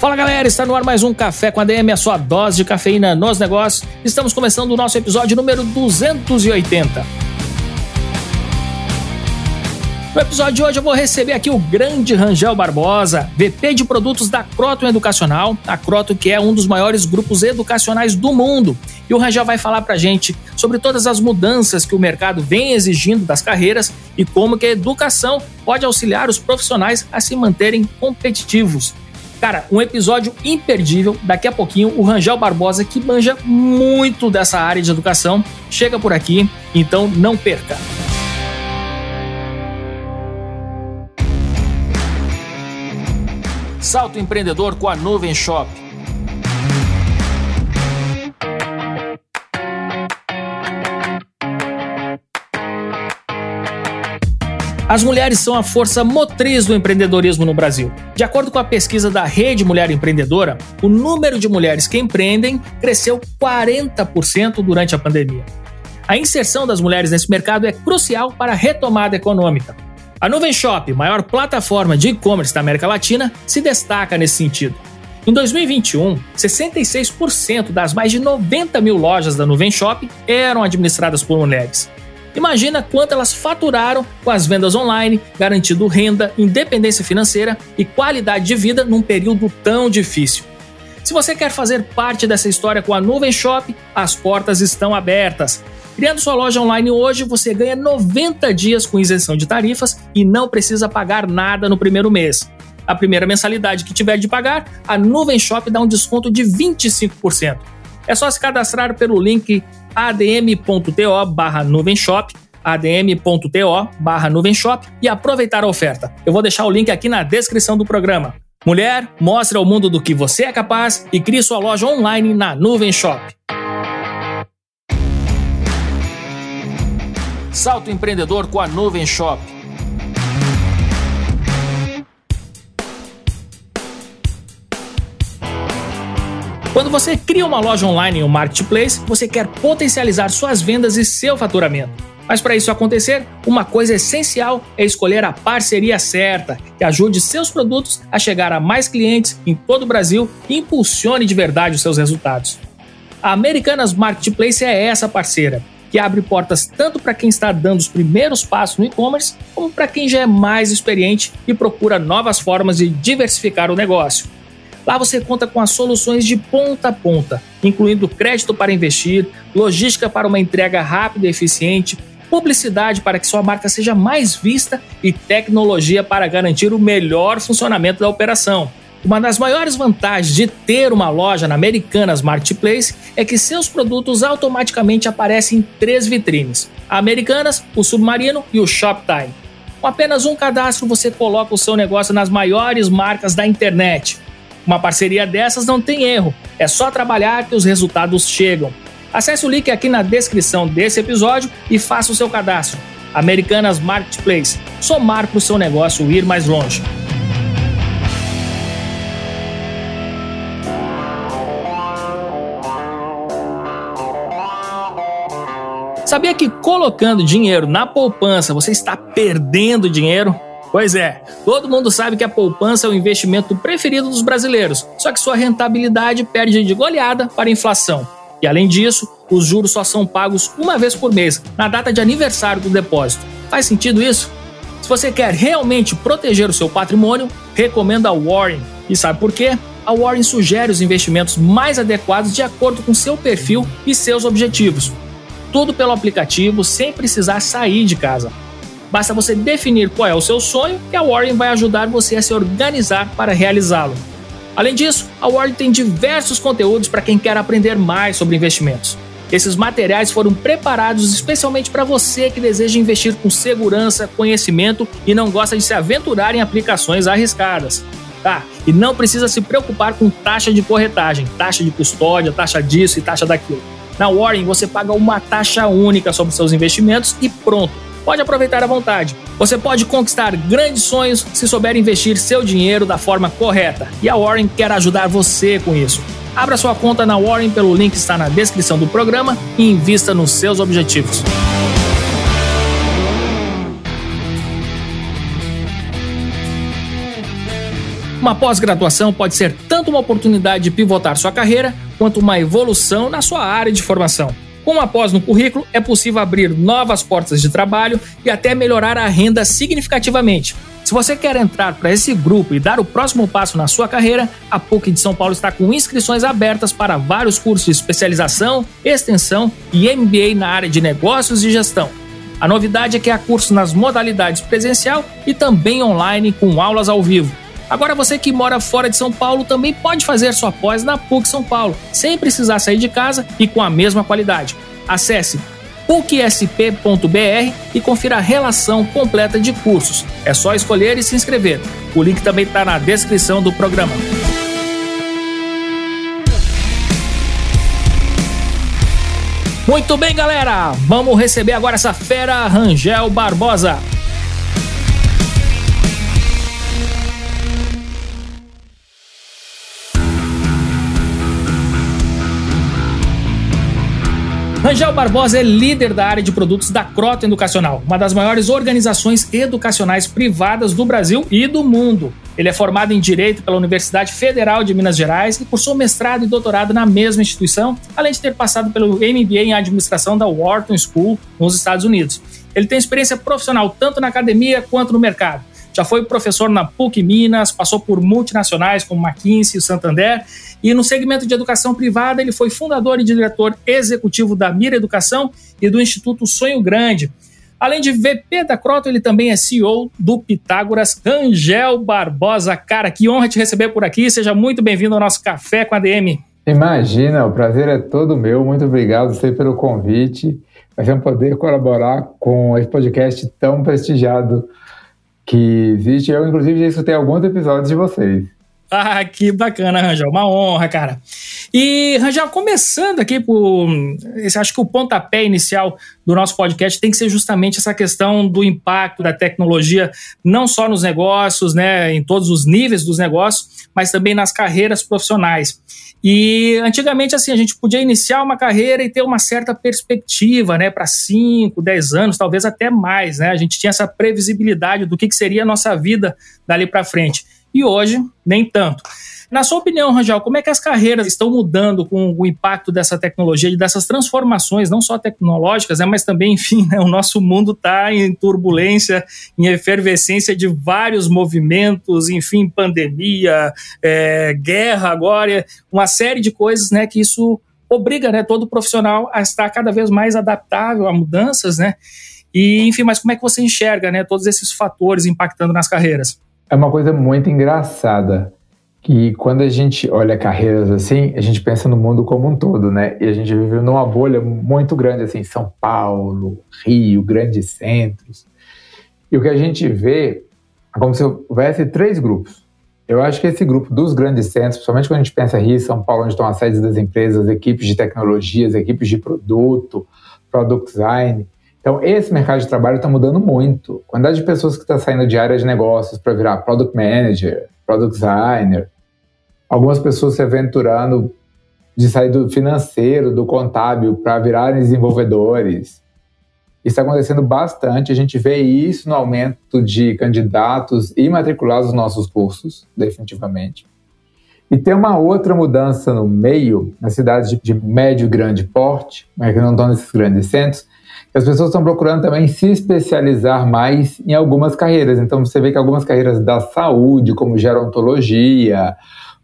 Fala galera, está no ar mais um Café com a DM, a sua dose de cafeína nos negócios. Estamos começando o nosso episódio número 280. No episódio de hoje eu vou receber aqui o grande Rangel Barbosa, VP de produtos da Croton Educacional, a Croton que é um dos maiores grupos educacionais do mundo. E o Rangel vai falar pra gente sobre todas as mudanças que o mercado vem exigindo das carreiras e como que a educação pode auxiliar os profissionais a se manterem competitivos. Cara, um episódio imperdível. Daqui a pouquinho, o Rangel Barbosa, que manja muito dessa área de educação, chega por aqui, então não perca. Salto empreendedor com a Nuvem Shop. As mulheres são a força motriz do empreendedorismo no Brasil. De acordo com a pesquisa da Rede Mulher Empreendedora, o número de mulheres que empreendem cresceu 40% durante a pandemia. A inserção das mulheres nesse mercado é crucial para a retomada econômica. A Nuvem Shop, maior plataforma de e-commerce da América Latina, se destaca nesse sentido. Em 2021, 66% das mais de 90 mil lojas da Nuvem Shop eram administradas por mulheres. Imagina quanto elas faturaram com as vendas online, garantindo renda, independência financeira e qualidade de vida num período tão difícil. Se você quer fazer parte dessa história com a Nuvem Shop, as portas estão abertas. Criando sua loja online hoje, você ganha 90 dias com isenção de tarifas e não precisa pagar nada no primeiro mês. A primeira mensalidade que tiver de pagar, a Nuvem Shop dá um desconto de 25%. É só se cadastrar pelo link adm.to barra nuvenshop adm.to barra nuvenshop e aproveitar a oferta. Eu vou deixar o link aqui na descrição do programa. Mulher, mostre ao mundo do que você é capaz e crie sua loja online na Nuvem Shop. Salto empreendedor com a Nuvem Shop. Quando você cria uma loja online em um marketplace, você quer potencializar suas vendas e seu faturamento. Mas para isso acontecer, uma coisa essencial é escolher a parceria certa, que ajude seus produtos a chegar a mais clientes em todo o Brasil e impulsione de verdade os seus resultados. A Americanas Marketplace é essa parceira, que abre portas tanto para quem está dando os primeiros passos no e-commerce, como para quem já é mais experiente e procura novas formas de diversificar o negócio. Lá você conta com as soluções de ponta a ponta, incluindo crédito para investir, logística para uma entrega rápida e eficiente, publicidade para que sua marca seja mais vista e tecnologia para garantir o melhor funcionamento da operação. Uma das maiores vantagens de ter uma loja na Americanas Marketplace é que seus produtos automaticamente aparecem em três vitrines: a Americanas, o Submarino e o Shoptime. Com apenas um cadastro, você coloca o seu negócio nas maiores marcas da internet. Uma parceria dessas não tem erro, é só trabalhar que os resultados chegam. Acesse o link aqui na descrição desse episódio e faça o seu cadastro. Americanas Marketplace, somar para o seu negócio ir mais longe. Sabia que colocando dinheiro na poupança você está perdendo dinheiro? Pois é, todo mundo sabe que a poupança é o investimento preferido dos brasileiros, só que sua rentabilidade perde de goleada para a inflação. E além disso, os juros só são pagos uma vez por mês, na data de aniversário do depósito. Faz sentido isso? Se você quer realmente proteger o seu patrimônio, recomendo a Warren. E sabe por quê? A Warren sugere os investimentos mais adequados de acordo com seu perfil e seus objetivos. Tudo pelo aplicativo sem precisar sair de casa. Basta você definir qual é o seu sonho e a Warren vai ajudar você a se organizar para realizá-lo. Além disso, a Warren tem diversos conteúdos para quem quer aprender mais sobre investimentos. Esses materiais foram preparados especialmente para você que deseja investir com segurança, conhecimento e não gosta de se aventurar em aplicações arriscadas. tá? E não precisa se preocupar com taxa de corretagem, taxa de custódia, taxa disso e taxa daquilo. Na Warren você paga uma taxa única sobre seus investimentos e pronto. Pode aproveitar à vontade. Você pode conquistar grandes sonhos se souber investir seu dinheiro da forma correta. E a Warren quer ajudar você com isso. Abra sua conta na Warren pelo link que está na descrição do programa e invista nos seus objetivos. Uma pós-graduação pode ser tanto uma oportunidade de pivotar sua carreira, quanto uma evolução na sua área de formação. Com uma pós no currículo, é possível abrir novas portas de trabalho e até melhorar a renda significativamente. Se você quer entrar para esse grupo e dar o próximo passo na sua carreira, a PUC de São Paulo está com inscrições abertas para vários cursos de especialização, extensão e MBA na área de negócios e gestão. A novidade é que há cursos nas modalidades presencial e também online com aulas ao vivo. Agora você que mora fora de São Paulo também pode fazer sua pós na PUC São Paulo, sem precisar sair de casa e com a mesma qualidade. Acesse pucsp.br e confira a relação completa de cursos. É só escolher e se inscrever. O link também está na descrição do programa. Muito bem, galera! Vamos receber agora essa fera Rangel Barbosa. Rangel Barbosa é líder da área de produtos da Crota Educacional, uma das maiores organizações educacionais privadas do Brasil e do mundo. Ele é formado em Direito pela Universidade Federal de Minas Gerais e cursou mestrado e doutorado na mesma instituição, além de ter passado pelo MBA em Administração da Wharton School, nos Estados Unidos. Ele tem experiência profissional tanto na academia quanto no mercado. Já foi professor na PUC Minas, passou por multinacionais como McKinsey e Santander e no segmento de educação privada, ele foi fundador e diretor executivo da Mira Educação e do Instituto Sonho Grande. Além de VP da Croto, ele também é CEO do Pitágoras, Angel Barbosa. Cara, que honra te receber por aqui. Seja muito bem-vindo ao nosso Café com a DM. Imagina, o prazer é todo meu. Muito obrigado você pelo convite. Vai ser um poder colaborar com esse podcast tão prestigiado que existe. Eu, inclusive, já escutei alguns episódios de vocês. Ah, que bacana, Rangel. Uma honra, cara. E, Rangel, começando aqui por. Acho que o pontapé inicial do nosso podcast tem que ser justamente essa questão do impacto da tecnologia, não só nos negócios, né, em todos os níveis dos negócios, mas também nas carreiras profissionais. E antigamente, assim, a gente podia iniciar uma carreira e ter uma certa perspectiva, né, para 5, 10 anos, talvez até mais, né? A gente tinha essa previsibilidade do que, que seria a nossa vida dali para frente e hoje nem tanto. Na sua opinião, Rangel, como é que as carreiras estão mudando com o impacto dessa tecnologia e dessas transformações, não só tecnológicas, né, mas também, enfim, né, o nosso mundo está em turbulência, em efervescência de vários movimentos, enfim, pandemia, é, guerra agora, uma série de coisas né, que isso obriga né, todo profissional a estar cada vez mais adaptável a mudanças, né? E, enfim, mas como é que você enxerga né, todos esses fatores impactando nas carreiras? É uma coisa muito engraçada que quando a gente olha carreiras assim, a gente pensa no mundo como um todo, né? E a gente vive numa bolha muito grande, assim, São Paulo, Rio, grandes centros. E o que a gente vê é como se houvesse três grupos. Eu acho que esse grupo dos grandes centros, principalmente quando a gente pensa Rio, São Paulo, onde estão as sedes das empresas, equipes de tecnologias, equipes de produto, product design, então, esse mercado de trabalho está mudando muito. A quantidade de pessoas que está saindo de área de negócios para virar product manager, product designer, algumas pessoas se aventurando de sair do financeiro, do contábil, para virarem desenvolvedores. Isso está acontecendo bastante. A gente vê isso no aumento de candidatos e matriculados nos nossos cursos, definitivamente. E tem uma outra mudança no meio, nas cidades de médio e grande porte, mas que não estão nesses grandes centros, as pessoas estão procurando também se especializar mais em algumas carreiras. Então, você vê que algumas carreiras da saúde, como gerontologia,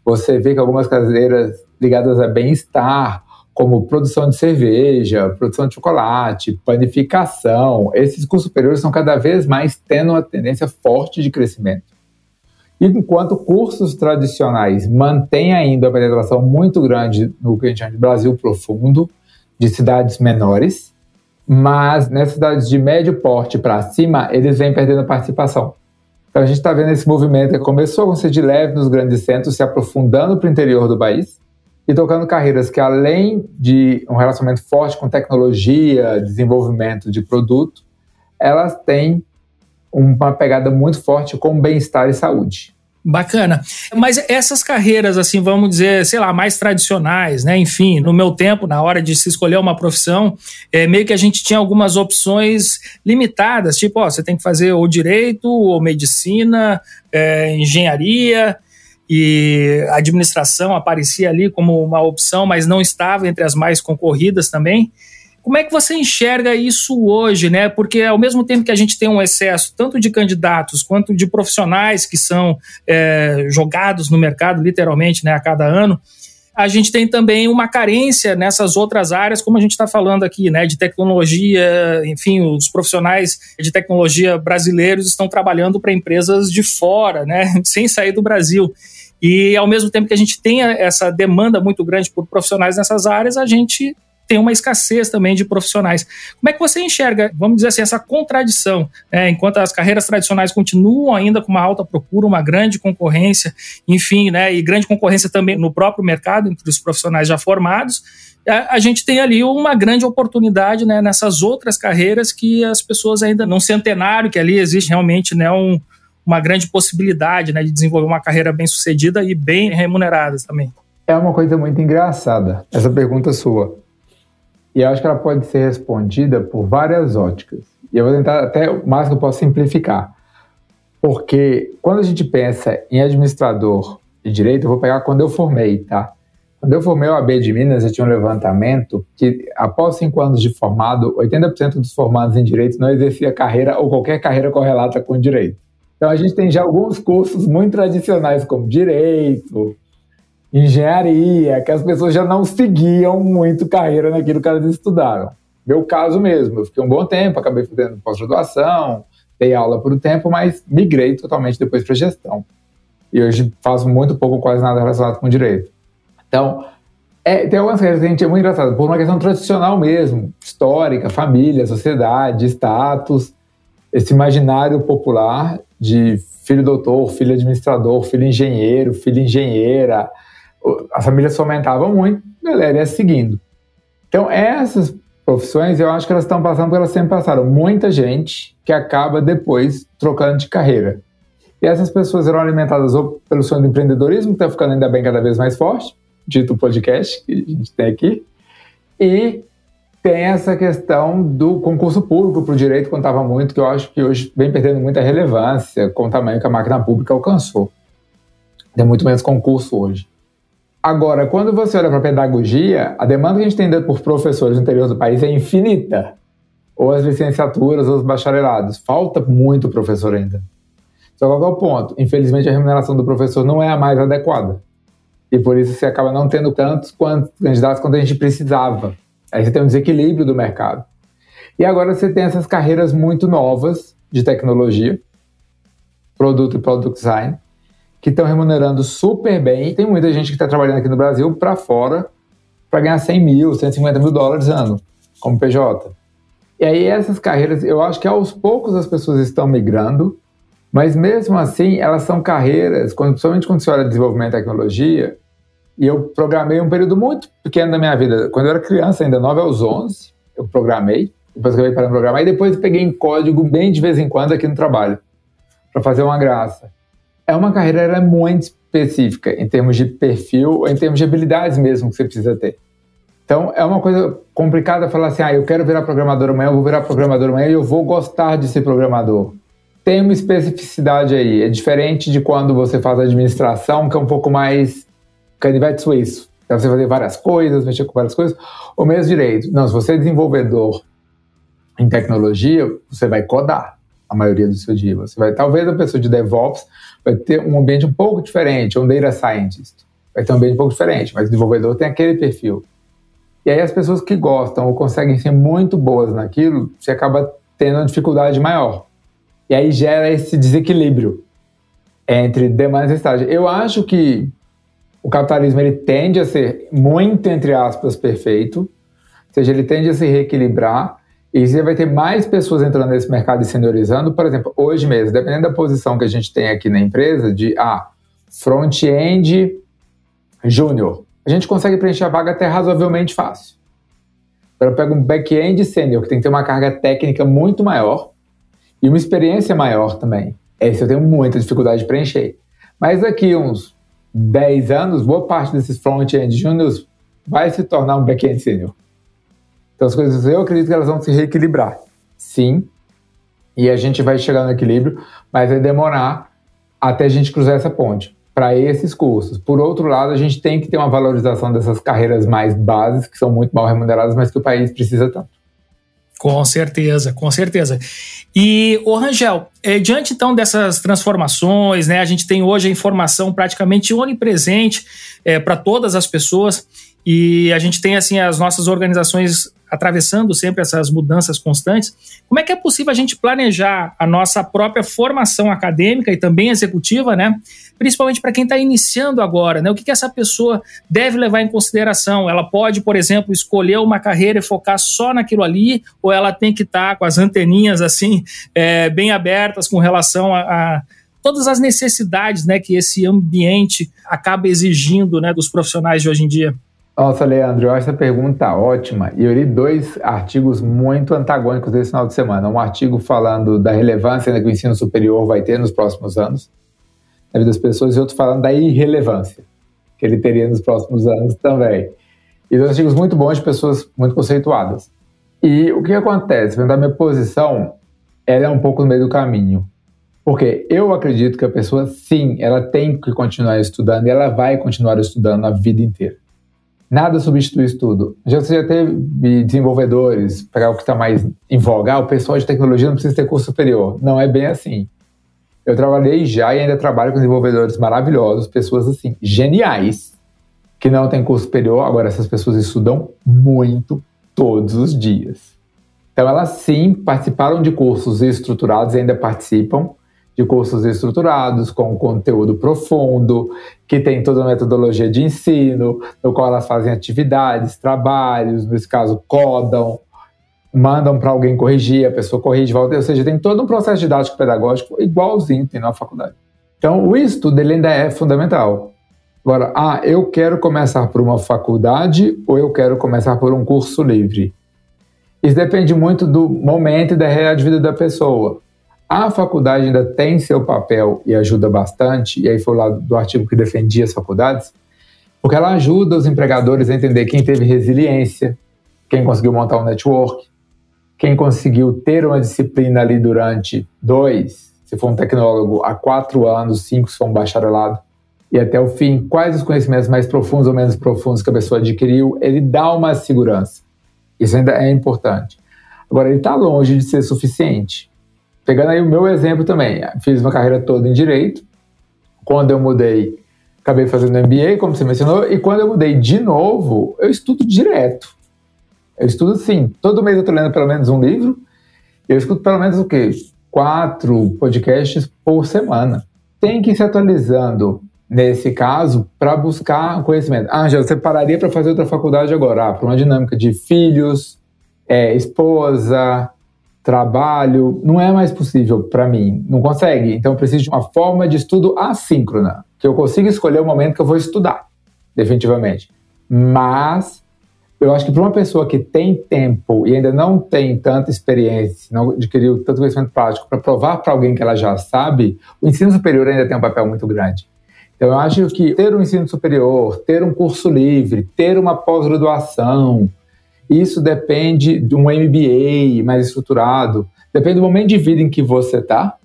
você vê que algumas carreiras ligadas a bem-estar, como produção de cerveja, produção de chocolate, panificação, esses cursos superiores estão cada vez mais tendo uma tendência forte de crescimento. Enquanto cursos tradicionais mantêm ainda uma penetração muito grande no que a gente chama de Brasil profundo, de cidades menores, mas nessas cidades de médio porte para cima, eles vêm perdendo participação. Então a gente está vendo esse movimento que começou a acontecer de leve nos grandes centros, se aprofundando para o interior do país e tocando carreiras que, além de um relacionamento forte com tecnologia, desenvolvimento de produto, elas têm uma pegada muito forte com bem-estar e saúde. Bacana. Mas essas carreiras, assim, vamos dizer, sei lá, mais tradicionais, né? Enfim, no meu tempo, na hora de se escolher uma profissão, é, meio que a gente tinha algumas opções limitadas, tipo, ó, você tem que fazer ou direito, ou medicina, é, engenharia, e administração aparecia ali como uma opção, mas não estava entre as mais concorridas também. Como é que você enxerga isso hoje, né? Porque ao mesmo tempo que a gente tem um excesso tanto de candidatos quanto de profissionais que são é, jogados no mercado, literalmente, né, a cada ano, a gente tem também uma carência nessas outras áreas, como a gente está falando aqui, né, de tecnologia, enfim, os profissionais de tecnologia brasileiros estão trabalhando para empresas de fora, né, sem sair do Brasil. E ao mesmo tempo que a gente tem essa demanda muito grande por profissionais nessas áreas, a gente tem uma escassez também de profissionais. Como é que você enxerga, vamos dizer assim, essa contradição? Né? Enquanto as carreiras tradicionais continuam ainda com uma alta procura, uma grande concorrência, enfim, né? e grande concorrência também no próprio mercado, entre os profissionais já formados, a, gente tem ali uma grande oportunidade né, nessas outras carreiras que as pessoas ainda não centenário, que ali existe realmente né, um, uma grande possibilidade né, de desenvolver uma carreira bem sucedida e bem remunerada também. É uma coisa muito engraçada essa pergunta sua. E eu acho que ela pode ser respondida por várias óticas. E eu vou tentar até o mais que eu posso simplificar. Porque quando a gente pensa em administrador de direito, eu vou pegar quando eu formei, tá? Quando eu formei o AB de Minas, eu tinha um levantamento que, após cinco anos de formado, 80% dos formados em direito não exercia carreira ou qualquer carreira correlata com direito. Então, a gente tem já alguns cursos muito tradicionais, como direito, engenharia, que as pessoas já não seguiam muito carreira naquilo que elas estudaram. Meu caso mesmo, eu fiquei um bom tempo, acabei fazendo pós-graduação, dei aula por um tempo, mas migrei totalmente depois para gestão. E hoje faço muito pouco, quase nada relacionado com direito. Então, é, tem algumas coisas que a gente é muito engraçado, por uma questão tradicional mesmo, histórica, família, sociedade, status, esse imaginário popular de filho doutor, filho administrador, filho engenheiro, filho engenheira, a família se aumentava muito, a galera ia seguindo. Então, essas profissões, eu acho que elas estão passando porque elas sempre passaram. Muita gente que acaba depois trocando de carreira. E essas pessoas eram alimentadas ou pelo sonho do empreendedorismo, que está ficando ainda bem cada vez mais forte, dito podcast que a gente tem aqui, e tem essa questão do concurso público para o direito, contava muito, que eu acho que hoje vem perdendo muita relevância com o tamanho que a máquina pública alcançou. Tem muito menos concurso hoje. Agora, quando você olha para a pedagogia, a demanda que a gente tem por professores no interior do país é infinita. Ou as licenciaturas, ou os bacharelados. Falta muito professor ainda. Só qual é o ponto? Infelizmente, a remuneração do professor não é a mais adequada. E por isso você acaba não tendo tantos candidatos quanto a gente precisava. Aí você tem um desequilíbrio do mercado. E agora você tem essas carreiras muito novas de tecnologia, produto e product design, que estão remunerando super bem. Tem muita gente que está trabalhando aqui no Brasil para fora para ganhar 100 mil, 150 mil dólares ano, como PJ. E aí essas carreiras, eu acho que aos poucos as pessoas estão migrando, mas mesmo assim elas são carreiras, quando, principalmente quando você olha desenvolvimento e tecnologia, e eu programei um período muito pequeno da minha vida. Quando eu era criança, ainda 9 aos 11, eu programei. Depois acabei de programar. E depois peguei em código bem de vez em quando aqui no trabalho, para fazer uma graça. É uma carreira é muito específica em termos de perfil ou em termos de habilidades mesmo que você precisa ter. Então, é uma coisa complicada falar assim, ah, eu quero virar programador amanhã, eu vou virar programador amanhã e eu vou gostar de ser programador. Tem uma especificidade aí, é diferente de quando você faz administração, que é um pouco mais canivete suíço. Dá você fazer várias coisas, mexer com várias coisas. Ou mesmo direito. Não, se você é desenvolvedor em tecnologia, você vai codar a maioria do seu dia. Você vai, talvez a pessoa de DevOps vai ter um ambiente um pouco diferente, um data scientist vai ter um ambiente um pouco diferente, mas o desenvolvedor tem aquele perfil. E aí as pessoas que gostam ou conseguem ser muito boas naquilo, você acaba tendo uma dificuldade maior. E aí gera esse desequilíbrio entre demanda e estágio. Eu acho que o capitalismo ele tende a ser muito, entre aspas, perfeito, ou seja, ele tende a se reequilibrar, E você vai ter mais pessoas entrando nesse mercado e seniorizando. Por exemplo, hoje mesmo, dependendo da posição que a gente tem aqui na empresa, de ah, front-end júnior, a gente consegue preencher a vaga até razoavelmente fácil. Agora eu pego um back-end sênior, que tem que ter uma carga técnica muito maior e uma experiência maior também. Esse eu tenho muita dificuldade de preencher. Mas daqui uns 10 anos, boa parte desses front-end júniors vai se tornar um back-end sênior. Então as coisas eu acredito que elas vão se reequilibrar. Sim. E a gente vai chegar no equilíbrio, mas vai demorar até a gente cruzar essa ponte para esses cursos. Por outro lado, a gente tem que ter uma valorização dessas carreiras mais básicas, que são muito mal remuneradas, mas que o país precisa tanto. Com certeza, com certeza. E, o Rangel, é, diante então dessas transformações, né, a gente tem hoje a informação praticamente onipresente é, para todas as pessoas e a gente tem assim as nossas organizações atravessando sempre essas mudanças constantes. Como é que é possível a gente planejar a nossa própria formação acadêmica e também executiva, né? Principalmente para quem está iniciando agora, né? O que, que essa pessoa deve levar em consideração? Ela pode, por exemplo, escolher uma carreira e focar só naquilo ali, ou ela tem que estar tá com as anteninhas assim é, bem abertas com relação a, a todas as necessidades, né, que esse ambiente acaba exigindo, né, dos profissionais de hoje em dia? Nossa, Leandro, eu acho essa pergunta ótima. E eu li dois artigos muito antagônicos desse final de semana. Um artigo falando da relevância que o ensino superior vai ter nos próximos anos na vida das pessoas, e outro falando da irrelevância que ele teria nos próximos anos também. E dois artigos muito bons de pessoas muito conceituadas. E o que acontece? Da minha posição, ela é um pouco no meio do caminho. Porque eu acredito que a pessoa, sim, ela tem que continuar estudando e ela vai continuar estudando a vida inteira. Nada substitui isso tudo. Já, você já teve desenvolvedores, para o que está mais em voga, ah, o pessoal de tecnologia não precisa ter curso superior. Não é bem assim. Eu trabalhei já e ainda trabalho com desenvolvedores maravilhosos, pessoas assim, geniais, que não têm curso superior. Agora, essas pessoas estudam muito todos os dias. Então, elas sim participaram de cursos estruturados e ainda participam, de cursos estruturados, com conteúdo profundo, que tem toda a metodologia de ensino, no qual elas fazem atividades, trabalhos, nesse caso, codam, mandam para alguém corrigir, a pessoa corrige, volta, ou seja, tem todo um processo didático pedagógico igualzinho tem na faculdade. Então, o estudo ele ainda é fundamental. Agora, ah, eu quero começar por uma faculdade ou eu quero começar por um curso livre? Isso depende muito do momento e da realidade de vida da pessoa. A faculdade ainda tem seu papel e ajuda bastante, e aí foi lá do artigo que defendia as faculdades, porque ela ajuda os empregadores a entender quem teve resiliência, quem conseguiu montar um network, quem conseguiu ter uma disciplina ali durante dois, se for um tecnólogo, há quatro anos, cinco se for um bacharelado, e até o fim, quais os conhecimentos mais profundos ou menos profundos que a pessoa adquiriu, ele dá uma segurança. Isso ainda é importante. Agora, ele está longe de ser suficiente. Pegando aí o meu exemplo também, fiz uma carreira toda em direito. Quando eu mudei, acabei fazendo MBA, como você mencionou, e quando eu mudei de novo, eu estudo direto. Eu estudo sim, todo mês eu estou lendo pelo menos um livro. Eu escuto pelo menos o quê? Quatro podcasts por semana. Tem que ir se atualizando nesse caso para buscar conhecimento. Ah, já você pararia para fazer outra faculdade agora, ah, para uma dinâmica de filhos, é, esposa, trabalho, não é mais possível para mim, não consegue. Então eu preciso de uma forma de estudo assíncrona, que eu consiga escolher o momento que eu vou estudar, definitivamente. Mas eu acho que para uma pessoa que tem tempo e ainda não tem tanta experiência, não adquiriu tanto conhecimento prático para provar para alguém que ela já sabe, o ensino superior ainda tem um papel muito grande. Então eu acho que ter um ensino superior, ter um curso livre, ter uma pós-graduação, isso depende de um MBA mais estruturado, depende do momento de vida em que você está,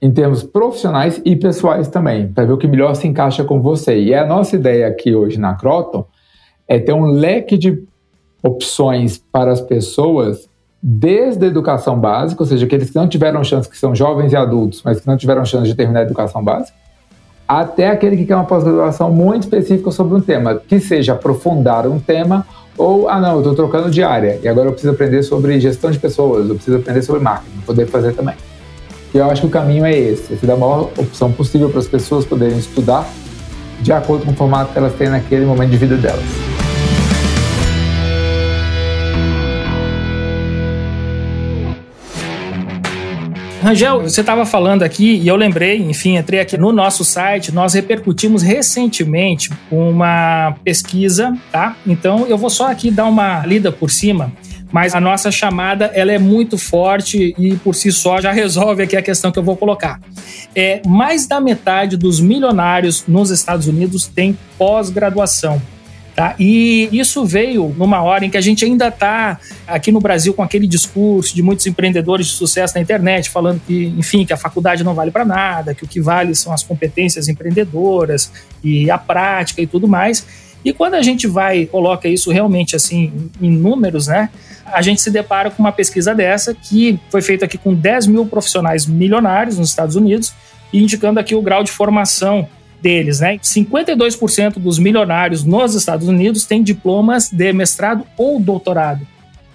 em termos profissionais e pessoais também, para ver o que melhor se encaixa com você. E a nossa ideia aqui hoje na Croton é ter um leque de opções para as pessoas desde a educação básica, ou seja, aqueles que não tiveram chance, que são jovens e adultos, mas que não tiveram chance de terminar a educação básica, até aquele que quer uma pós-graduação muito específica sobre um tema, que seja aprofundar um tema ou, ah, não, eu estou trocando de área e agora eu preciso aprender sobre gestão de pessoas, eu preciso aprender sobre marketing, poder fazer também. E eu acho que o caminho é esse, esse da maior opção possível para as pessoas poderem estudar de acordo com o formato que elas têm naquele momento de vida delas. Rangel, você estava falando aqui e eu lembrei, enfim, entrei aqui no nosso site, nós repercutimos recentemente uma pesquisa, tá? Então eu vou só aqui dar uma lida por cima mas a nossa chamada ela é muito forte e por si só já resolve aqui a questão que eu vou colocar. É, mais da metade dos milionários nos Estados Unidos tem pós-graduação. Tá? E isso veio numa hora em que a gente ainda está aqui no Brasil com aquele discurso de muitos empreendedores de sucesso na internet, falando que, enfim, que a faculdade não vale para nada, que o que vale são as competências empreendedoras e a prática e tudo mais. E quando a gente vai coloca isso realmente assim em números, né? A gente se depara com uma pesquisa dessa que foi feita aqui com 10 mil profissionais milionários nos Estados Unidos, indicando aqui o grau de formação deles, né? 52% dos milionários nos Estados Unidos têm diplomas de mestrado ou doutorado.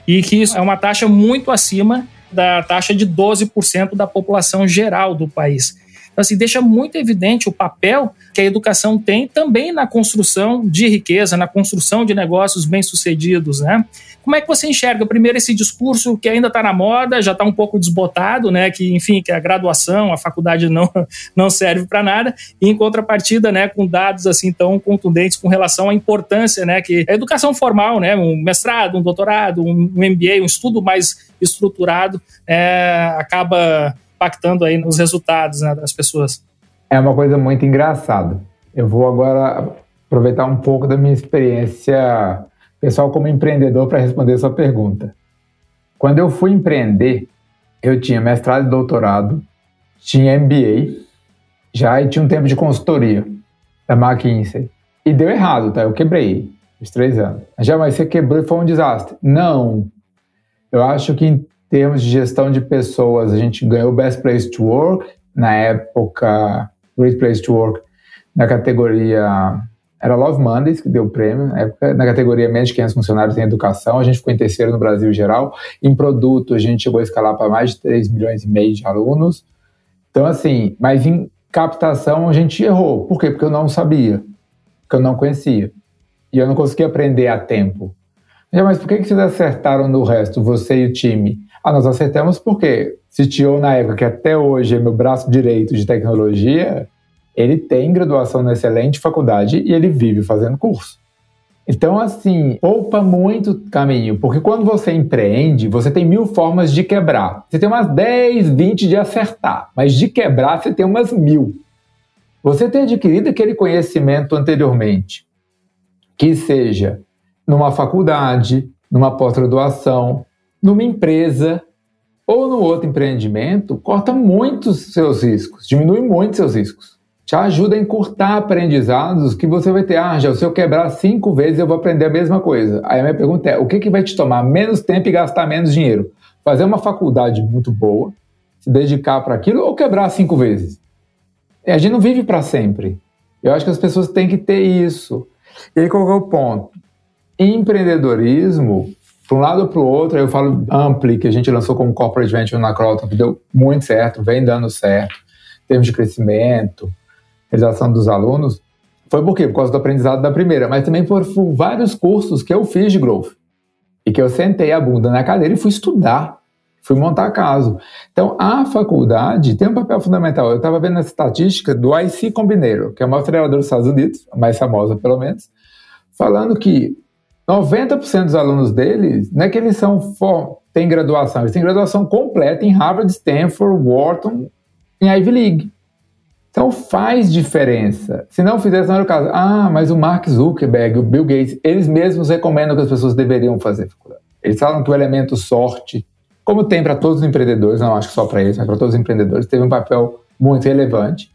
E que isso é uma taxa muito acima da taxa de 12% da população geral do país. Então, assim, deixa muito evidente o papel que a educação tem também na construção de riqueza, na construção de negócios bem-sucedidos, né? Como é que você enxerga, primeiro, esse discurso que ainda está na moda, já está um pouco desbotado, né? Que, enfim, que a graduação, a faculdade não, não serve para nada, e em contrapartida, né, com dados assim tão contundentes com relação à importância, né, que a educação formal, né, um mestrado, um doutorado, um MBA, um estudo mais estruturado, é, acaba impactando aí nos resultados né, das pessoas. É uma coisa muito engraçada. Eu vou agora aproveitar um pouco da minha experiência pessoal como empreendedor para responder sua pergunta. Quando eu fui empreender, eu tinha mestrado e doutorado, tinha MBA, já e tinha um tempo de consultoria da McKinsey. E deu errado, tá? Eu quebrei os três anos. Já, mas você quebrou e foi um desastre. Não. Eu acho que termos de gestão de pessoas, a gente ganhou Best Place to Work, na época, Great Place to Work, na categoria. Era Love Mondays que deu o prêmio, na época, na categoria menos de 500 funcionários em educação, a gente ficou em terceiro no Brasil em geral. Em produto, a gente chegou a escalar para mais de 3 milhões e meio de alunos. Então, assim, mas em captação a gente errou. Por quê? Porque eu não sabia, porque eu não conhecia. E eu não conseguia aprender a tempo. Mas por que, que vocês acertaram no resto, você e o time? Ah, nós acertamos porque CTO na época, que até hoje é meu braço direito de tecnologia, ele tem graduação na excelente faculdade e ele vive fazendo curso. Então, assim, poupa muito caminho, porque quando você empreende, você tem mil formas de quebrar. Você tem umas 10, 20 de acertar, mas de quebrar você tem umas mil. Você ter adquirido aquele conhecimento anteriormente, que seja numa faculdade, numa pós-graduação, numa empresa ou no outro empreendimento, corta muito os seus riscos, diminui muito seus riscos. Te ajuda a encurtar aprendizados que você vai ter. Ah, já, se eu quebrar cinco vezes, eu vou aprender a mesma coisa. Aí a minha pergunta é: o que, que vai te tomar menos tempo e gastar menos dinheiro? Fazer uma faculdade muito boa, se dedicar para aquilo ou quebrar cinco vezes? E a gente não vive para sempre. Eu acho que as pessoas têm que ter isso. E qual é o ponto? Empreendedorismo para um lado ou para o outro, eu falo Ampli, que a gente lançou como corporate venture na Croton, que deu muito certo, vem dando certo, em termos de crescimento, realização dos alunos, foi por quê? Por causa do aprendizado da primeira, mas também por, vários cursos que eu fiz de growth. E que eu sentei a bunda na cadeira e fui estudar, fui montar caso. Então, a faculdade tem um papel fundamental. Eu estava vendo essa estatística do IC Combinator, que é maior treinador dos Estados Unidos, a mais famosa pelo menos, falando que 90% dos alunos deles, não é que eles são têm graduação, eles têm graduação completa em Harvard, Stanford, Wharton, em Ivy League. Então faz diferença. Se não fizesse, não era o caso. Ah, mas o Mark Zuckerberg, o Bill Gates, eles mesmos recomendam que as pessoas deveriam fazer faculdade. Eles falam que o elemento sorte, como tem para todos os empreendedores, não acho que só para eles, mas para todos os empreendedores, teve um papel muito relevante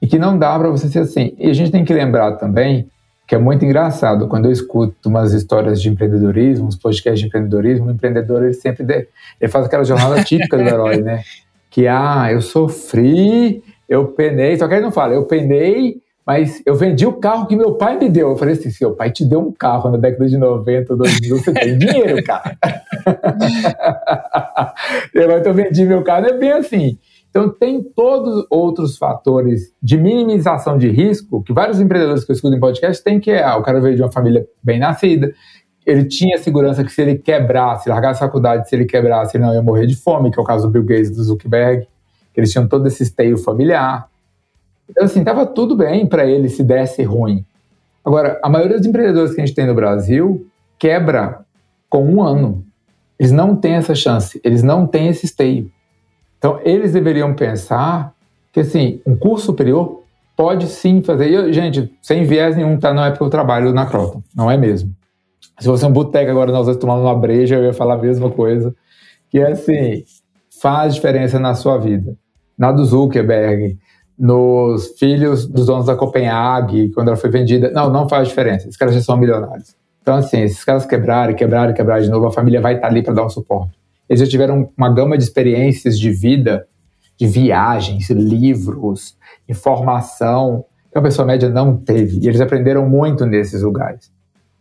e que não dá para você ser assim. E a gente tem que lembrar também que é muito engraçado. Quando eu escuto umas histórias de empreendedorismo, uns podcasts de empreendedorismo, o empreendedor ele sempre de, ele faz aquela jornada típica do herói, né? Que, ah, eu sofri, eu penei, só que ele não fala, eu penei, mas eu vendi o carro que meu pai me deu. Eu falei assim, seu pai te deu um carro na década de 90, 2000, você tem dinheiro, cara. eu, eu vendi meu carro, é bem assim. Então, tem todos outros fatores de minimização de risco que vários empreendedores que eu escuto em podcast têm, que é, ah, o cara veio de uma família bem nascida, ele tinha segurança que se ele quebrasse, largasse a faculdade, se ele quebrasse, ele não ia morrer de fome, que é o caso do Bill Gates e do Zuckerberg, que eles tinham todo esse esteio familiar. Então, assim, estava tudo bem para ele se desse ruim. Agora, a maioria dos empreendedores que a gente tem no Brasil quebra com um ano. Eles não têm essa chance, eles não têm esse esteio. Então, eles deveriam pensar que, assim, um curso superior pode sim fazer. Eu, gente, sem viés nenhum, tá? Não é porque eu trabalho na Croton, não é mesmo. Se fosse um boteco agora, nós dois tomando uma breja, eu ia falar a mesma coisa. Que é assim, faz diferença na sua vida. Na do Zuckerberg, nos filhos dos donos da Copenhague, quando ela foi vendida. Não, não faz diferença. Esses caras já são milionários. Então, assim, esses caras quebrarem, quebrarem, quebrarem de novo, a família vai estar ali para dar um suporte. Eles já tiveram uma gama de experiências de vida, de viagens, livros, informação, que a pessoa média não teve. E eles aprenderam muito nesses lugares.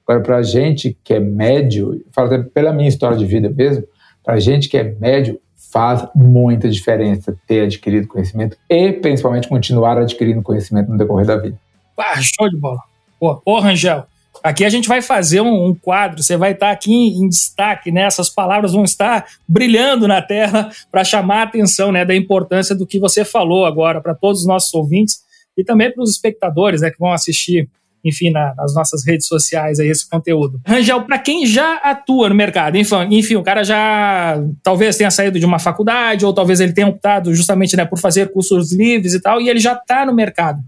Agora, para a gente que é médio, falo pela minha história de vida mesmo, para a gente que é médio, faz muita diferença ter adquirido conhecimento e, principalmente, continuar adquirindo conhecimento no decorrer da vida. Ah, show de bola. Pô Rangel, aqui a gente vai fazer um, um quadro, você vai estar aqui em, em, destaque, né? Essas palavras vão estar brilhando na tela para chamar a atenção né, da importância do que você falou agora para todos os nossos ouvintes e também para os espectadores né, que vão assistir enfim, na, nas nossas redes sociais aí esse conteúdo. Rangel, para quem já atua no mercado, enfim, enfim, o cara já talvez tenha saído de uma faculdade ou talvez ele tenha optado justamente né, por fazer cursos livres e tal, e ele já está no mercado.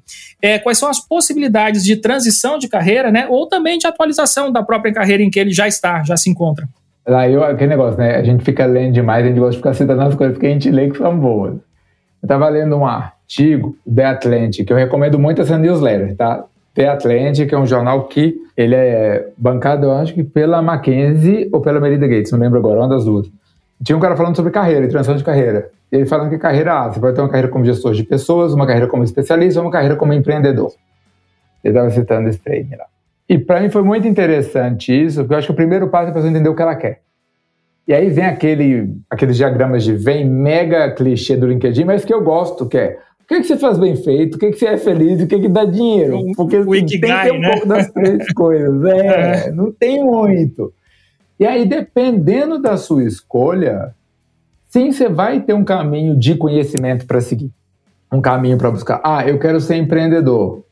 É, quais são as possibilidades de transição de carreira, né, ou também de atualização da própria carreira em que ele já está, já se encontra? Lá, eu, aquele negócio, né? A gente fica lendo demais, a gente gosta de ficar citando as coisas porque a gente lê que são boas. Eu estava lendo um artigo The Atlantic, que eu recomendo muito essa newsletter, tá? The Atlantic é um jornal que ele é bancado, acho que pela Mackenzie ou pela Melinda Gates, não lembro agora, uma das duas. Tinha um cara falando sobre carreira, transição de carreira. Ele falando que carreira A, você pode ter uma carreira como gestor de pessoas, uma carreira como especialista uma carreira como empreendedor. Ele estava citando esse training lá. E para mim foi muito interessante isso, porque eu acho que o primeiro passo é a pessoa entender o que ela quer. E aí vem aquele, aqueles diagramas de vem mega clichê do LinkedIn, mas que eu gosto, que é o que, é que você faz bem feito, o que, é que você é feliz e o que, é que dá dinheiro. Porque assim, tem que ter um né? pouco das três coisas. É, é, não tem muito. E aí, dependendo da sua escolha, sim, você vai ter um caminho de conhecimento para seguir. Um caminho para buscar. Ah, eu quero ser empreendedor.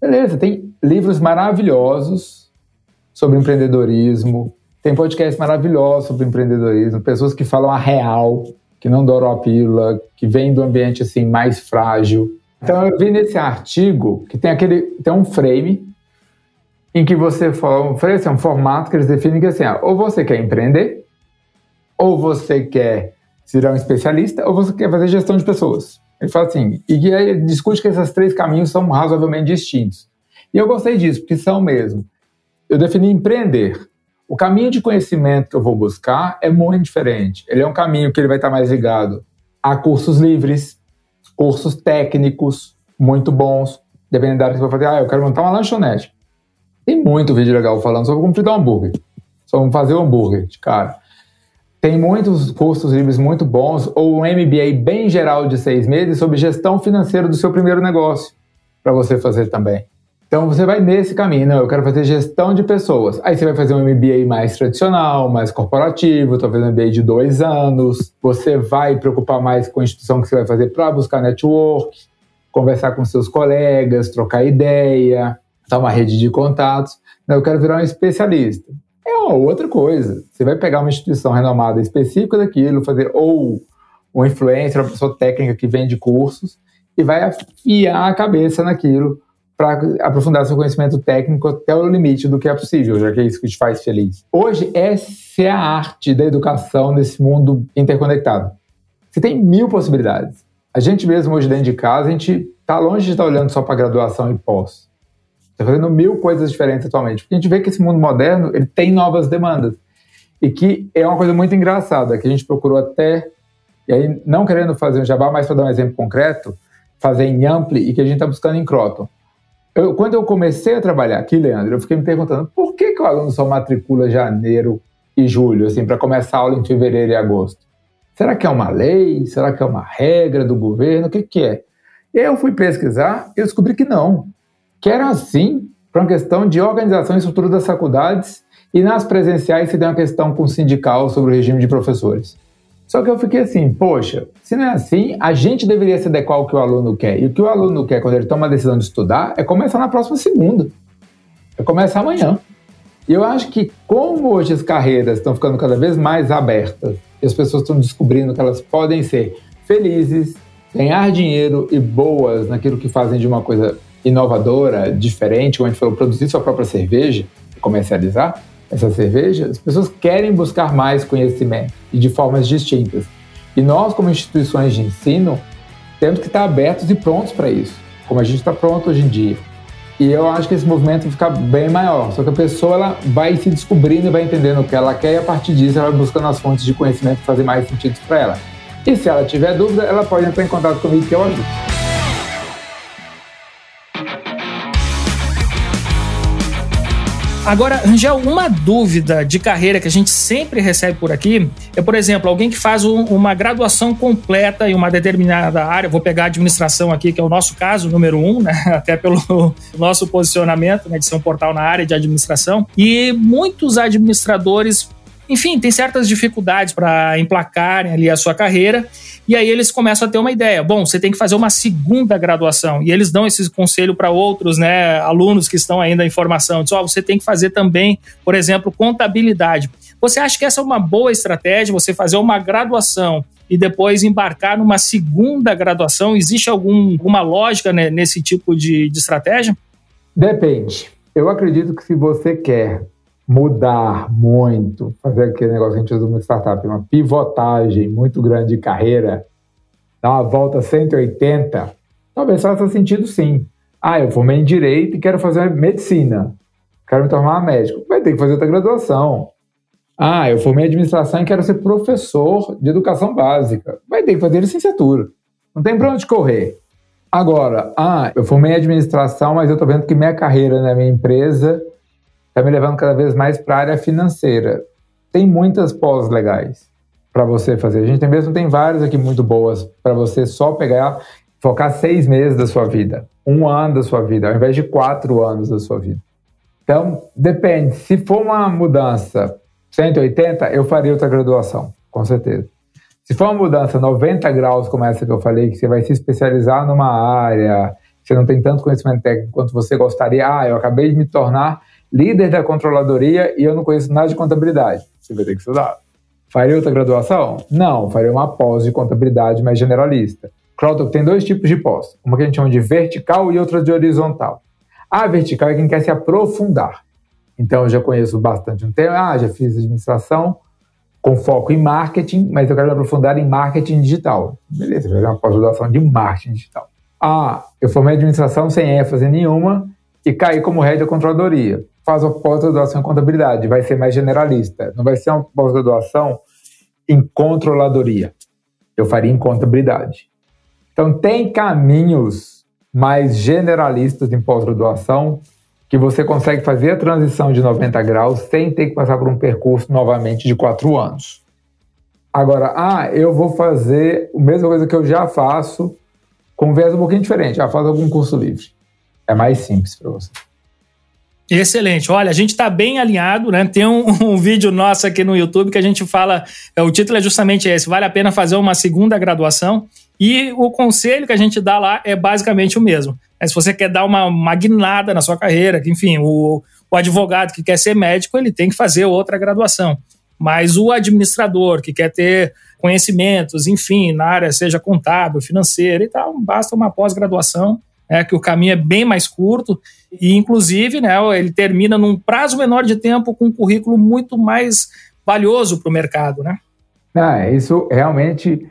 Beleza, tem livros maravilhosos sobre empreendedorismo, tem podcasts maravilhosos sobre empreendedorismo, pessoas que falam a real, que não douram a pílula, que vem do ambiente assim mais frágil. Então eu vi nesse artigo que tem aquele tem um frame em que você fala, um, um formato que eles definem que assim, ah, ou você quer empreender, ou você quer ser um especialista, ou você quer fazer gestão de pessoas. Ele fala assim, e aí ele discute que esses três caminhos são razoavelmente distintos. E eu gostei disso, porque são mesmo. Eu defini empreender o caminho de conhecimento que eu vou buscar é muito diferente. Ele é um caminho que ele vai estar mais ligado a cursos livres, cursos técnicos muito bons, dependendo da área que você vai fazer. Ah, eu quero montar uma lanchonete. Tem muito vídeo legal falando sobre como fritar um hambúrguer, sobre fazer um hambúrguer de cara. Tem muitos cursos livres muito bons, ou um MBA bem geral de seis meses sobre gestão financeira do seu primeiro negócio, para você fazer também. Então você vai nesse caminho, não, eu quero fazer gestão de pessoas. Aí você vai fazer um MBA mais tradicional, mais corporativo, talvez um MBA de dois anos. Você vai preocupar mais com a instituição que você vai fazer para buscar network, conversar com seus colegas, trocar ideia, dar uma rede de contatos. Não, eu quero virar um especialista. É uma outra coisa. Você vai pegar uma instituição renomada específica daquilo, fazer ou um influencer, uma pessoa técnica que vende cursos e vai afiar a cabeça naquilo para aprofundar seu conhecimento técnico até o limite do que é possível, já que é isso que te faz feliz. Hoje, essa é a arte da educação nesse mundo interconectado. Você tem mil possibilidades. A gente mesmo hoje dentro de casa, a gente está longe de estar tá olhando só para graduação e pós. Está fazendo mil coisas diferentes atualmente. Porque a gente vê que esse mundo moderno ele tem novas demandas. E que é uma coisa muito engraçada, que a gente procurou até, e aí não querendo fazer um jabá, mas para dar um exemplo concreto, fazer em Ampli e que a gente está buscando em Croton. Eu, quando eu comecei a trabalhar aqui, Leandro, eu fiquei me perguntando por que, que o aluno só matricula janeiro e julho, assim, para começar a aula em fevereiro e agosto? Será que é uma lei? Será que é uma regra do governo? O que, que é? Eu fui pesquisar e descobri que não. Que era assim, para uma questão de organização e estrutura das faculdades E nas presenciais você tem uma questão com o sindical sobre o regime de professores. Só que eu fiquei assim, poxa, se não é assim, a gente deveria se adequar ao que o aluno quer. E o que o aluno quer quando ele toma a decisão de estudar é começar na próxima segunda. É começar amanhã. E eu acho que como hoje as carreiras estão ficando cada vez mais abertas e as pessoas estão descobrindo que elas podem ser felizes, ganhar dinheiro e boas naquilo que fazem de uma coisa inovadora, diferente, como a gente falou, produzir sua própria cerveja, comercializar essa cerveja, as pessoas querem buscar mais conhecimento e de formas distintas. E nós, como instituições de ensino, temos que estar abertos e prontos para isso, como a gente está pronto hoje em dia. E eu acho que esse movimento fica bem maior. Só que a pessoa ela vai se descobrindo e vai entendendo o que ela quer e a partir disso ela vai buscando as fontes de conhecimento que fazem mais sentido para ela. E se ela tiver dúvida, ela pode entrar em contato comigo que eu ajudo. Agora, Rangel, uma dúvida de carreira que a gente sempre recebe por aqui é, por exemplo, alguém que faz um, uma graduação completa em uma determinada área. Vou pegar a administração aqui, que é o nosso caso, número um, né? até pelo nosso posicionamento né, de ser um portal na área de administração. E muitos administradores enfim, tem certas dificuldades para emplacarem ali a sua carreira, e aí eles começam a ter uma ideia. Bom, você tem que fazer uma segunda graduação, e eles dão esse conselho para outros né, alunos que estão ainda em formação. Diz, oh, você tem que fazer também, por exemplo, contabilidade. Você acha que essa é uma boa estratégia, você fazer uma graduação e depois embarcar numa segunda graduação? Existe algum, alguma lógica né, nesse tipo de, de estratégia? Depende. Eu acredito que se você quer mudar muito, fazer aquele negócio que a gente usa no startup, uma pivotagem muito grande de carreira, dar uma volta 180, talvez faça sentido sim. Ah, eu formei em Direito e quero fazer Medicina. Quero me tornar médico. Vai ter que fazer outra graduação. Ah, eu formei em Administração e quero ser professor de Educação Básica. Vai ter que fazer licenciatura. Não tem para onde correr. Agora, ah, eu formei em Administração, mas eu estou vendo que minha carreira na minha empresa está me levando cada vez mais para a área financeira. Tem muitas pós legais para você fazer. A gente tem mesmo tem várias aqui muito boas para você só pegar, focar seis meses da sua vida, um ano da sua vida, ao invés de quatro anos da sua vida. Então, depende. Se for uma mudança 180, eu faria outra graduação, com certeza. Se for uma mudança 90 graus, como essa que eu falei, que você vai se especializar numa área, você não tem tanto conhecimento técnico quanto você gostaria, ah, eu acabei de me tornar líder da controladoria e eu não conheço nada de contabilidade. Você vai ter que estudar. Faria outra graduação? Não, faria uma pós de contabilidade mais generalista. CrowdTalk tem dois tipos de pós. Uma que a gente chama de vertical e outra de horizontal. A vertical é quem quer se aprofundar. Então, eu já conheço bastante um tema. Ah, já fiz administração com foco em marketing, mas eu quero me aprofundar em marketing digital. Beleza, vai fazer uma pós-graduação de marketing digital. Ah, eu formei administração sem ênfase nenhuma e caí como head da controladoria faz a pós-graduação em contabilidade, vai ser mais generalista, não vai ser uma pós-graduação em controladoria. Eu faria em contabilidade. Então, tem caminhos mais generalistas em pós-graduação que você consegue fazer a transição de 90 graus sem ter que passar por um percurso novamente de quatro anos. Agora, ah, eu vou fazer a mesma coisa que eu já faço, com viés um pouquinho diferente. Ah, faz algum curso livre. É mais simples para você. Excelente. Olha, a gente está bem alinhado, né? Tem um, um, vídeo nosso aqui no YouTube que a gente fala, é, o título é justamente esse: vale a pena fazer uma segunda graduação. E o conselho que a gente dá lá é basicamente o mesmo. É, se você quer dar uma, guinada na sua carreira, que, enfim, o, o advogado que quer ser médico, ele tem que fazer outra graduação. Mas o administrador que quer ter conhecimentos, enfim, na área seja contábil, financeira e tal, basta uma pós-graduação é, que o caminho é bem mais curto e, inclusive, né, ele termina num prazo menor de tempo com um currículo muito mais valioso para o mercado, né? Ah, isso realmente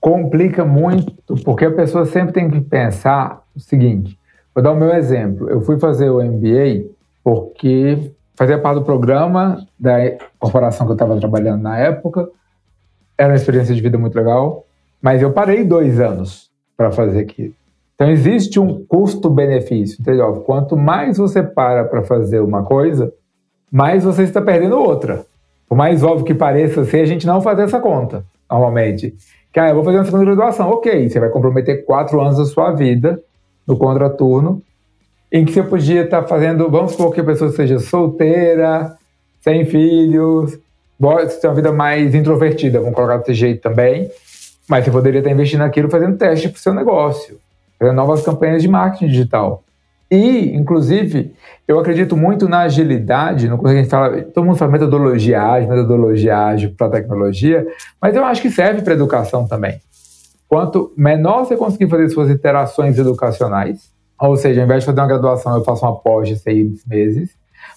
complica muito, porque a pessoa sempre tem que pensar o seguinte. Vou dar o meu exemplo. Eu fui fazer o MBA porque fazia parte do programa da corporação que eu estava trabalhando na época. Era uma experiência de vida muito legal, mas eu parei dois anos para fazer aquilo. Então existe um custo-benefício? Quanto mais você para para fazer uma coisa, mais você está perdendo outra. Por mais óbvio que pareça ser, a gente não faz essa conta, normalmente. Que, ah, eu vou fazer uma segunda graduação. Ok, você vai comprometer quatro anos da sua vida no contraturno, em que você podia estar fazendo, vamos supor que a pessoa seja solteira, sem filhos, você ter uma vida mais introvertida, vamos colocar desse jeito também. Mas você poderia estar investindo naquilo fazendo teste para o seu negócio, novas campanhas de marketing digital. E, inclusive, eu acredito muito na agilidade, no que a gente fala, todo mundo fala metodologia ágil, metodologia ágil para tecnologia, mas eu acho que serve para educação também. Quanto menor você conseguir fazer suas interações educacionais, ou seja, ao invés de fazer uma graduação, eu faço uma pós de seis meses,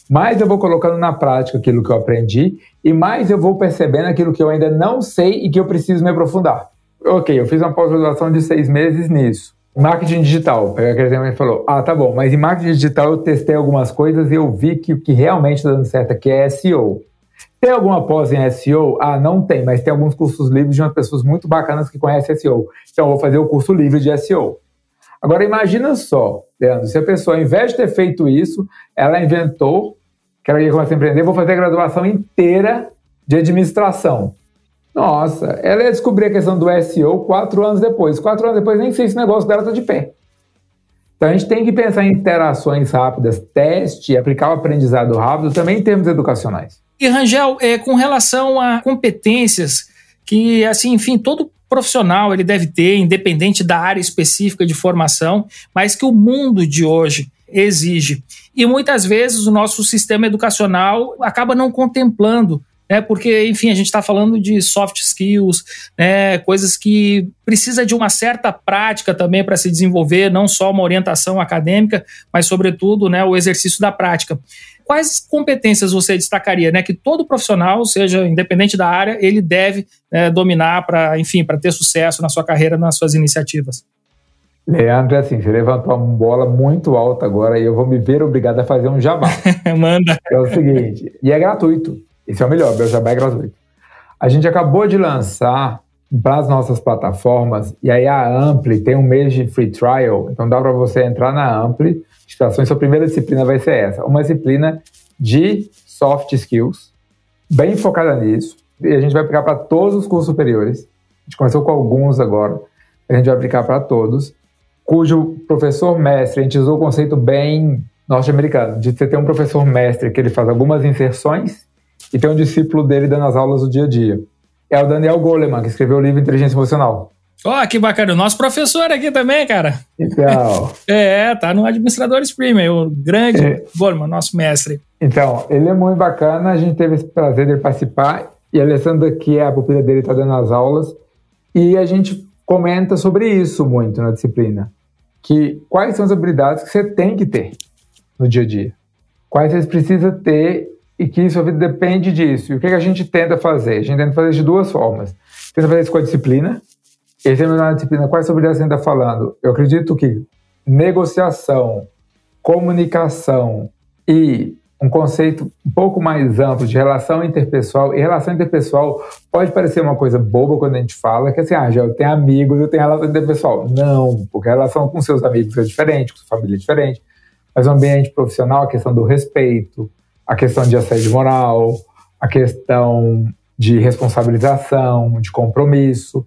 mais eu vou colocando na prática aquilo que eu aprendi e mais eu vou percebendo aquilo que eu ainda não sei e que eu preciso me aprofundar. Ok, eu fiz uma pós-graduação de seis meses nisso. Marketing digital, aquele exemplo que falou, ah, tá bom, mas em marketing digital eu testei algumas coisas e eu vi que o que realmente está dando certo aqui é SEO. Tem alguma pós em SEO? Ah, não tem, mas tem alguns cursos livres de umas pessoas muito bacanas que conhecem SEO. Então eu vou fazer o curso livre de SEO. Agora imagina só, Leandro, se a pessoa, ao invés de ter feito isso, ela inventou, que ela ia começar a empreender, vou fazer a graduação inteira de administração. Nossa, ela ia descobrir a questão do SEO quatro anos depois. Quatro anos depois, nem sei se o negócio dela está de pé. Então a gente tem que pensar em interações rápidas, teste, aplicar o aprendizado rápido também em termos educacionais. E Rangel, é, com relação a competências que, assim, enfim, todo profissional ele deve ter, independente da área específica de formação, mas que o mundo de hoje exige. E muitas vezes o nosso sistema educacional acaba não contemplando né? Porque, enfim, a gente está falando de soft skills, né? Coisas que precisa de uma certa prática também para se desenvolver, não só uma orientação acadêmica, mas sobretudo, né, o exercício da prática. Quais competências você destacaria, né, que todo profissional, seja independente da área, ele deve né, dominar para, enfim, para ter sucesso na sua carreira, nas suas iniciativas? Leandro, é assim, você levantou uma bola muito alta agora e eu vou me ver obrigado a fazer um jabá. Manda. É o seguinte, e é gratuito. Esse é o melhor, o Jabá é gratuito. A gente acabou de lançar para as nossas plataformas, e aí a Ampli tem um mês de free trial, então dá para você entrar na Ampli. Situações, sua primeira disciplina vai ser essa, uma disciplina de soft skills, bem focada nisso, e a gente vai aplicar para todos os cursos superiores. A gente começou com alguns agora, a gente vai aplicar para todos, cujo professor mestre, a gente usou o conceito bem norte-americano, de você ter um professor mestre que ele faz algumas inserções e tem um discípulo dele dando as aulas do dia a dia. É o Daniel Goleman, que escreveu o livro Inteligência Emocional. Ó, oh, que bacana. O nosso professor aqui também, cara. Então. é, tá no Administradores Premium, o grande é. Goleman, nosso mestre. Então, ele é muito bacana. A gente teve esse prazer de participar. E a Alessandra, que é a pupila dele, está dando as aulas. E a gente comenta sobre isso muito na disciplina. Que quais são as habilidades que você tem que ter no dia a dia? Quais você precisa ter e que sua vida depende disso. E o que, a gente tenta fazer? A gente tenta fazer de duas formas. Tenta fazer isso com a disciplina. E terminar na disciplina, quais habilidades você está falando? Eu acredito que negociação, comunicação e um conceito um pouco mais amplo de relação interpessoal. E relação interpessoal pode parecer uma coisa boba quando a gente fala, que assim, ah, já eu tenho amigos, eu tenho relação interpessoal. Não, porque a relação com seus amigos é diferente, com sua família é diferente. Mas o ambiente profissional, a questão do respeito, a questão de assédio moral, a questão de responsabilização, de compromisso.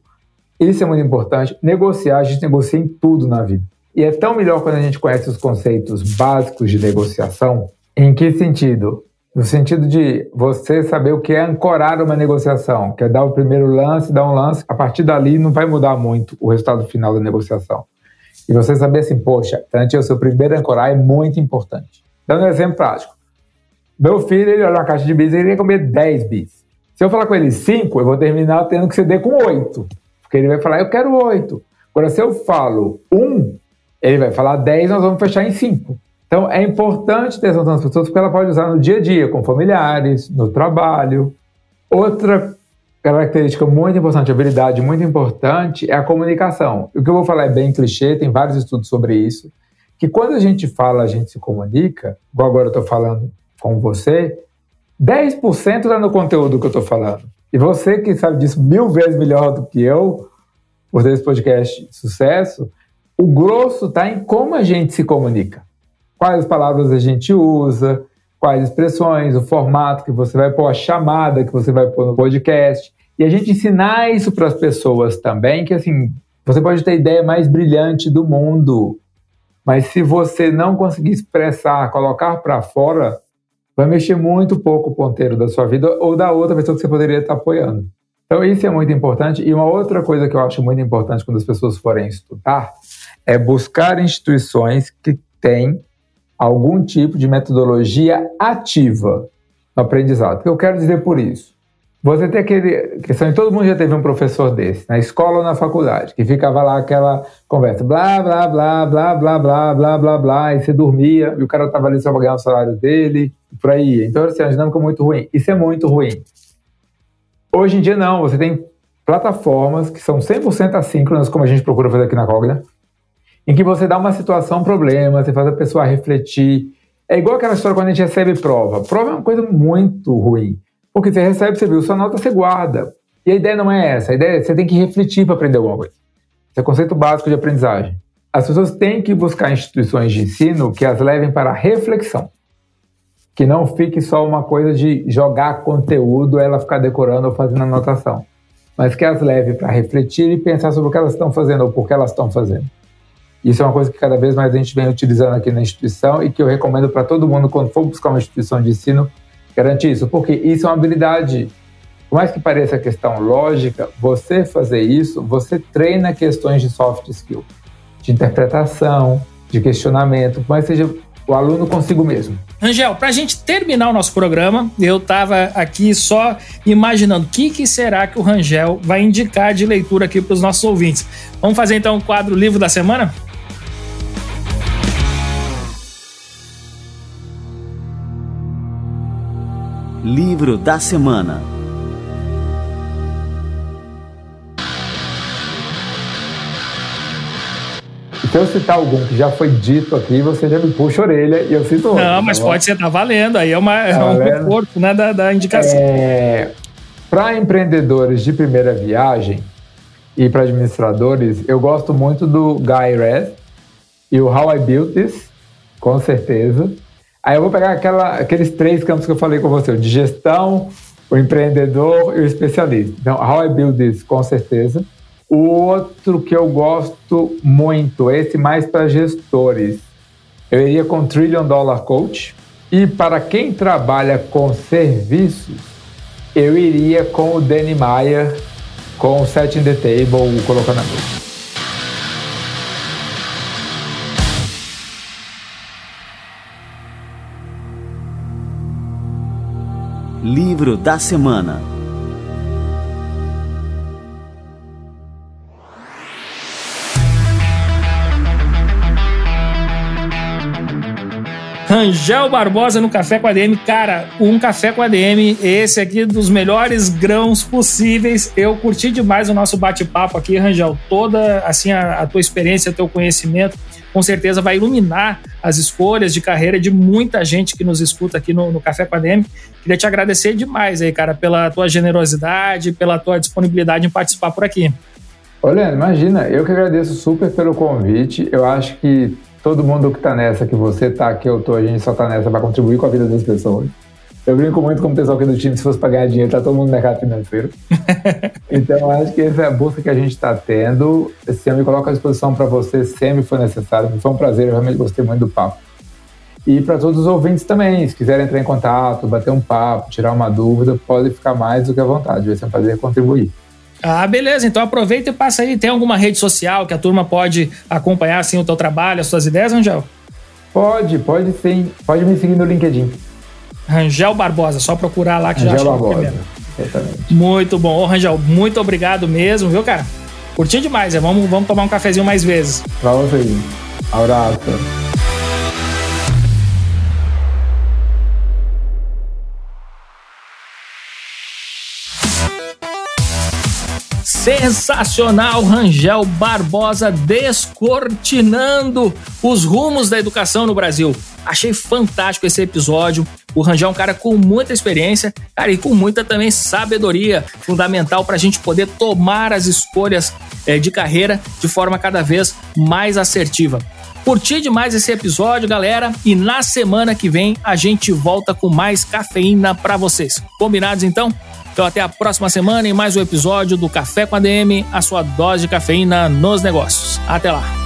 Isso é muito importante. Negociar, a gente negocia em tudo na vida. E é tão melhor quando a gente conhece os conceitos básicos de negociação. Em que sentido? No sentido de você saber o que é ancorar uma negociação, que é dar o primeiro lance, dar um lance, a partir dali não vai mudar muito o resultado final da negociação. E você saber assim, poxa, antes o seu primeiro ancorar é muito importante. Dando um exemplo prático. Meu filho, ele olha uma caixa de bis ele ia comer 10 bis. Se eu falar com ele 5, eu vou terminar tendo que ceder com 8. Porque ele vai falar, eu quero 8. Agora, se eu falo 1, ele vai falar 10, nós vamos fechar em 5. Então, é importante ter essa noção das pessoas porque ela pode usar no dia a dia, com familiares, no trabalho. Outra característica muito importante, habilidade muito importante, é a comunicação. O que eu vou falar é bem clichê, tem vários estudos sobre isso, que quando a gente fala, a gente se comunica, igual agora eu estou falando com você, 10% está no conteúdo que eu estou falando. E você que sabe disso mil vezes melhor do que eu, por ter esse podcast sucesso, o grosso está em como a gente se comunica. Quais palavras a gente usa, quais expressões, o formato que você vai pôr, a chamada que você vai pôr no podcast. E a gente ensinar isso para as pessoas também, que assim, você pode ter a ideia mais brilhante do mundo, mas se você não conseguir expressar, colocar para fora, vai mexer muito pouco o ponteiro da sua vida ou da outra pessoa que você poderia estar apoiando. Então, isso é muito importante. E uma outra coisa que eu acho muito importante quando as pessoas forem estudar é buscar instituições que têm algum tipo de metodologia ativa no aprendizado. O que eu quero dizer por isso? Você tem aquele questão, todo mundo já teve um professor desse, na escola ou na faculdade, que ficava lá aquela conversa, blá, blá, blá, blá, blá, blá, blá, blá, blá, e você dormia, e o cara estava ali só para ganhar o salário dele, por aí. Então, assim, é uma dinâmica muito ruim. Isso é muito ruim. Hoje em dia, não. Você tem plataformas que são 100% assíncronas, como a gente procura fazer aqui na Cogna, em que você dá uma situação, um problema, você faz a pessoa refletir. É igual aquela história quando a gente recebe prova. Prova é uma coisa muito ruim. Porque você recebe, você viu sua nota, você guarda. E a ideia não é essa. A ideia é que você tem que refletir para aprender alguma coisa. Esse é o conceito básico de aprendizagem. As pessoas têm que buscar instituições de ensino que as levem para a reflexão. Que não fique só uma coisa de jogar conteúdo, ela ficar decorando ou fazendo anotação. Mas que as leve para refletir e pensar sobre o que elas estão fazendo ou por que elas estão fazendo. Isso é uma coisa que cada vez mais a gente vem utilizando aqui na instituição e que eu recomendo para todo mundo quando for buscar uma instituição de ensino Garante isso, porque isso é uma habilidade. Por mais que pareça questão lógica, você fazer isso, você treina questões de soft skill, de interpretação, de questionamento, mas seja o aluno consigo mesmo. Angel, para a gente terminar o nosso programa, eu estava aqui só imaginando o que, que será que o Rangel vai indicar de leitura aqui para os nossos ouvintes. Vamos fazer então o quadro Livro da Semana? Livro da Semana Se eu citar algum que já foi dito aqui, você já me puxa a orelha e eu cito outro. Não, mas tá pode ser, tá valendo. Aí é, uma, tá é um reforço né, da, da indicação. É, para empreendedores de primeira viagem e para administradores, eu gosto muito do Guy Raz e o How I Built This, com certeza. Aí eu vou pegar aquela, aqueles três campos que eu falei com você, o de gestão, o empreendedor e o especialista. Então, How I Build This, com certeza. O outro que eu gosto muito, esse mais para gestores, eu iria com Trillion Dollar Coach. E para quem trabalha com serviços, eu iria com o Danny Meyer, com o Setting the Table, colocando a mesa. Livro da Semana Rangel Barbosa no Café com a DM. Cara, um Café com a DM, esse aqui dos melhores grãos possíveis. Eu curti demais o nosso bate-papo aqui, Rangel. Toda assim a, a tua experiência, teu conhecimento com certeza vai iluminar as escolhas de carreira de muita gente que nos escuta aqui no, no Café com a DM. Queria te agradecer demais aí, cara, pela tua generosidade, pela tua disponibilidade em participar por aqui. Olha, imagina, eu que agradeço super pelo convite. Eu acho que todo mundo que está nessa, que você está, que eu tô, a gente só está nessa para contribuir com a vida das pessoas. Eu brinco muito com o pessoal aqui do time, se fosse para ganhar dinheiro, tá todo mundo no mercado financeiro. então, acho que essa é a busca que a gente está tendo. Esse eu me coloco à disposição para você sempre foi necessário. Foi um prazer, eu realmente gostei muito do papo. E para todos os ouvintes também, se quiserem entrar em contato, bater um papo, tirar uma dúvida, pode ficar mais do que à vontade. Vai ser um prazer contribuir. Ah, beleza. Então aproveita e passa aí. Tem alguma rede social que a turma pode acompanhar assim, o teu trabalho, as suas ideias, Angel? Pode, pode sim. Pode me seguir no LinkedIn. Rangel Barbosa, só procurar lá que Rangel já achou Barbosa. Exatamente. Muito bom. Ô, Rangel, muito obrigado mesmo, viu, cara? Curti demais. É. Vamos, vamos tomar um cafezinho mais vezes. Vamos aí. Abraço. Sensacional, Rangel Barbosa descortinando os rumos da educação no Brasil. Achei fantástico esse episódio. O Rangel é um cara com muita experiência, cara, e com muita também sabedoria, fundamental para a gente poder tomar as escolhas é, de carreira de forma cada vez mais assertiva. Curti demais esse episódio, galera, e na semana que vem a gente volta com mais cafeína para vocês. Combinados então? Então até a próxima semana em mais um episódio do Café com a DM, a sua dose de cafeína nos negócios. Até lá.